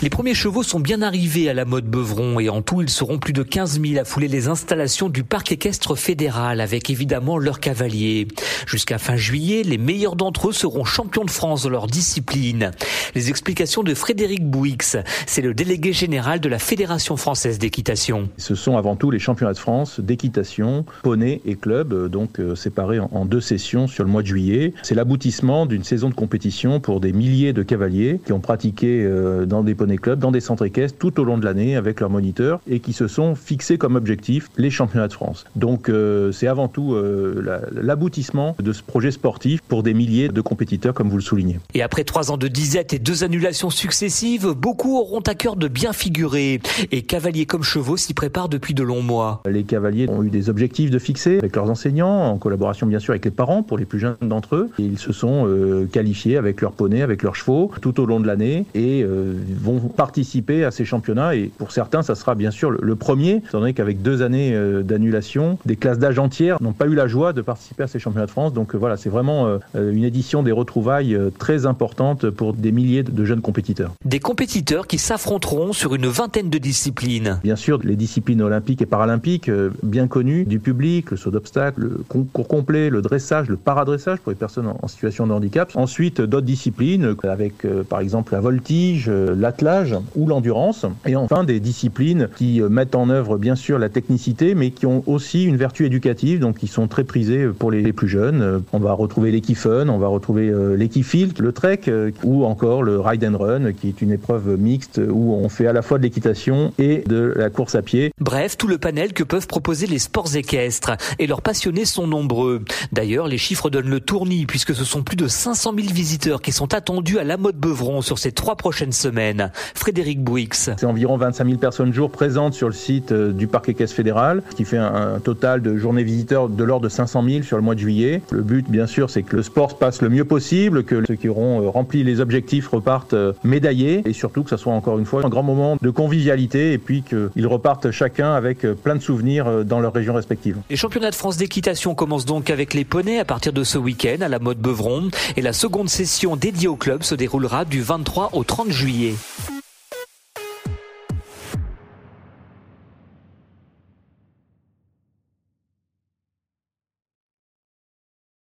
Les premiers chevaux sont bien arrivés à la mode Beuvron et en tout ils seront plus de 15 000 à fouler les installations du parc équestre fédéral avec évidemment leurs cavaliers. Jusqu'à fin juillet, les meilleurs d'entre eux seront champions de France de leur discipline. Les explications de Frédéric Bouix, c'est le délégué général de la Fédération française d'équitation. Ce sont avant tout les championnats de France d'équitation, poney et club, euh, donc euh, séparés en deux sessions sur le mois de juillet. C'est l'aboutissement d'une saison de compétition pour des milliers de cavaliers qui ont pratiqué euh, dans des poneys clubs, dans des centres équestres tout au long de l'année avec leurs moniteurs et qui se sont fixés comme objectif les championnats de France. Donc euh, c'est avant tout euh, l'aboutissement de ce projet sportif pour des milliers de compétiteurs comme vous le soulignez. Et après trois ans de disette et deux annulations successives, beaucoup auront à cœur de bien figurer. Et cavaliers comme chevaux s'y préparent depuis de longs mois. Les cavaliers ont eu des objectifs de fixer avec leurs enseignants, en collaboration bien sûr avec les parents pour les plus jeunes d'entre eux. Et ils se sont euh, qualifiés avec leurs poneys, avec leurs chevaux tout au long de l'année et vont participer à ces championnats. Et pour certains, ça sera bien sûr le premier, étant donné qu'avec deux années euh, d'annulation, des classes d'âge entières n'ont pas eu la joie de participer à ces championnats de France. Donc euh, voilà, c'est vraiment euh, une édition des retrouvailles très importante pour des milliers de jeunes compétiteurs. Des compétiteurs qui s'affronteront sur une vingtaine de disciplines. Bien sûr, les disciplines olympiques et paralympiques bien connues du public, le saut d'obstacle, le concours complet, le dressage, le paradressage pour les personnes en situation de handicap. Ensuite, d'autres disciplines avec par exemple la voltige, l'athlète ou l'endurance. Et enfin, des disciplines qui euh, mettent en œuvre bien sûr la technicité, mais qui ont aussi une vertu éducative, donc qui sont très prisées pour les plus jeunes. Euh, on va retrouver l'équifun, on va retrouver euh, l'équifilt, le trek, ou encore le ride and run, qui est une épreuve mixte où on fait à la fois de l'équitation et de la course à pied. Bref, tout le panel que peuvent proposer les sports équestres. Et leurs passionnés sont nombreux. D'ailleurs, les chiffres donnent le tournis, puisque ce sont plus de 500 000 visiteurs qui sont attendus à la mode Beuvron sur ces trois prochaines semaines. Frédéric Bouix. C'est environ 25 000 personnes jour présentes sur le site euh, du parc équestre fédéral, ce qui fait un, total de journées visiteurs de l'ordre de 500 000 sur le mois de juillet. Le but, bien sûr, c'est que le sport se passe le mieux possible, que ceux qui auront euh, rempli les objectifs repartent euh, médaillés et surtout que ce soit encore une fois un grand moment de convivialité et puis qu'ils repartent chacun avec plein de souvenirs dans leur région respective. Les championnats de France d'équitation commencent donc avec les poneys à partir de ce week-end à la mode Beuvron et la seconde session dédiée au club se déroulera du 23 au 30 juillet.